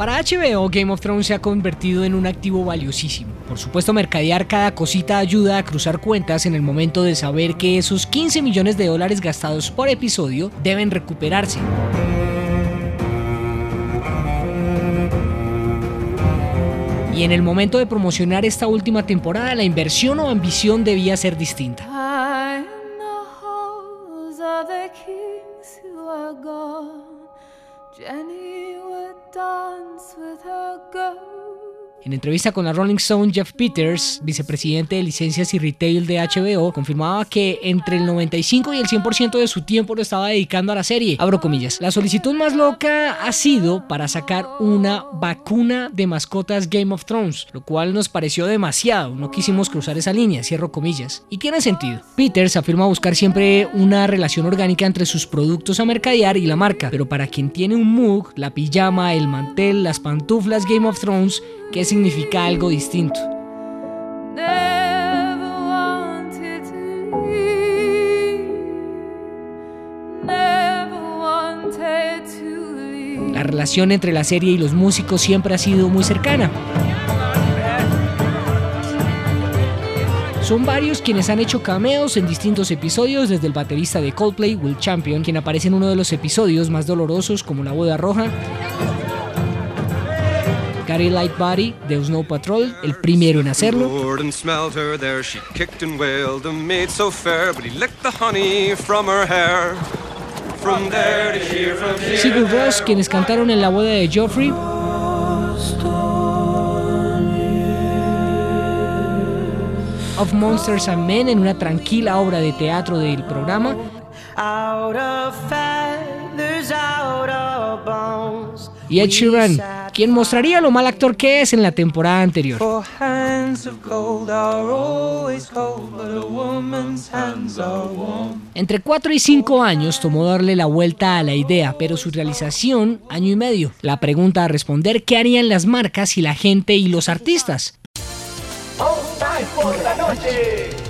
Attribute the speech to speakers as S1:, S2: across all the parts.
S1: Para HBO, Game of Thrones se ha convertido en un activo valiosísimo. Por supuesto, mercadear cada cosita ayuda a cruzar cuentas en el momento de saber que esos 15 millones de dólares gastados por episodio deben recuperarse. Y en el momento de promocionar esta última temporada, la inversión o ambición debía ser distinta.
S2: Dance with her girls.
S1: En entrevista con la Rolling Stone, Jeff Peters, vicepresidente de licencias y retail de HBO, confirmaba que entre el 95 y el 100% de su tiempo lo estaba dedicando a la serie. Abro comillas. La solicitud más loca ha sido para sacar una vacuna de mascotas Game of Thrones, lo cual nos pareció demasiado. No quisimos cruzar esa línea, cierro comillas. Y tiene sentido. Peters afirma buscar siempre una relación orgánica entre sus productos a mercadear y la marca, pero para quien tiene un mug, la pijama, el mantel, las pantuflas Game of Thrones, ¿Qué significa algo distinto? La relación entre la serie y los músicos siempre ha sido muy cercana. Son varios quienes han hecho cameos en distintos episodios, desde el baterista de Coldplay, Will Champion, quien aparece en uno de los episodios más dolorosos como La Boda Roja, Gary Lightbody de Snow Patrol, el primero en hacerlo,
S3: Roared and smelled her there. She kicked and wailed, a maid so fair, but he licked the honey from her hair. From there to here, from here.
S1: Sigur Rós, quienes cantaron en la boda de Joffrey, of Monsters and Men en una tranquila obra de teatro del programa,
S4: out of feathers, out of bones.
S1: y Ed Sheeran, quien mostraría lo mal actor que es en la temporada anterior. Entre 4 y 5 años tomó darle la vuelta a la idea, pero su realización año y medio. La pregunta a responder, ¿qué harían las marcas y la gente y los artistas?
S5: Por la noche.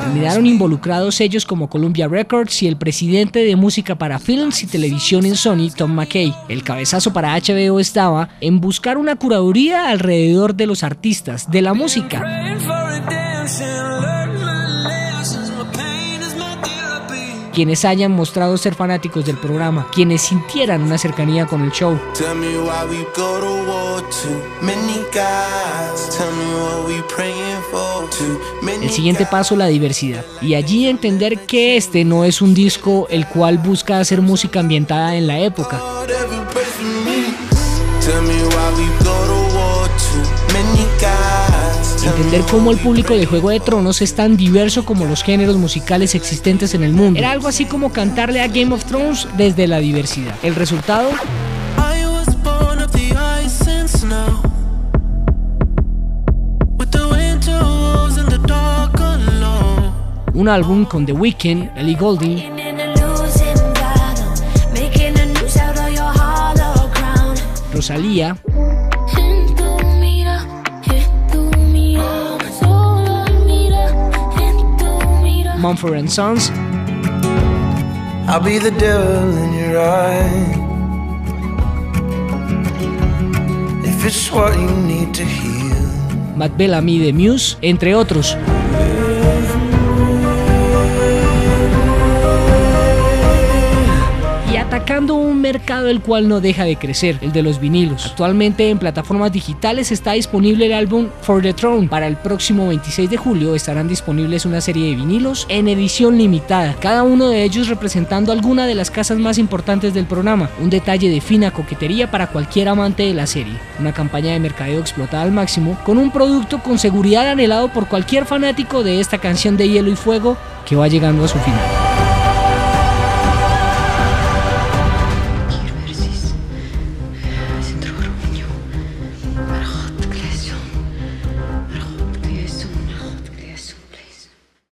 S1: Terminaron involucrados sellos como Columbia Records y el presidente de música para films y televisión en Sony, Tom McKay. El cabezazo para HBO estaba en buscar una curaduría alrededor de los artistas, de la música, quienes hayan mostrado ser fanáticos del programa, quienes sintieran una cercanía con el show. El siguiente paso, la diversidad. Y allí entender que este no es un disco el cual busca hacer música ambientada en la época, entender cómo el público de Juego de Tronos es tan diverso como los géneros musicales existentes en el mundo. Era algo así como cantarle a Game of Thrones desde la diversidad. El resultado, un álbum con The Weeknd, Ellie Goulding,
S2: In
S1: Mumford Sons,
S6: I'll be the devil in your eye. If it's what you need to heal.
S1: Matt Bellamy de Muse, entre otros. Un mercado el cual no deja de crecer, el de los vinilos. Actualmente en plataformas digitales está disponible el álbum For the Throne. Para el próximo 26 de julio estarán disponibles una serie de vinilos en edición limitada, cada uno de ellos representando alguna de las casas más importantes del programa, un detalle de fina coquetería para cualquier amante de la serie, una campaña de mercadeo explotada al máximo, con un producto con seguridad anhelado por cualquier fanático de esta canción de hielo y fuego que va llegando a su final.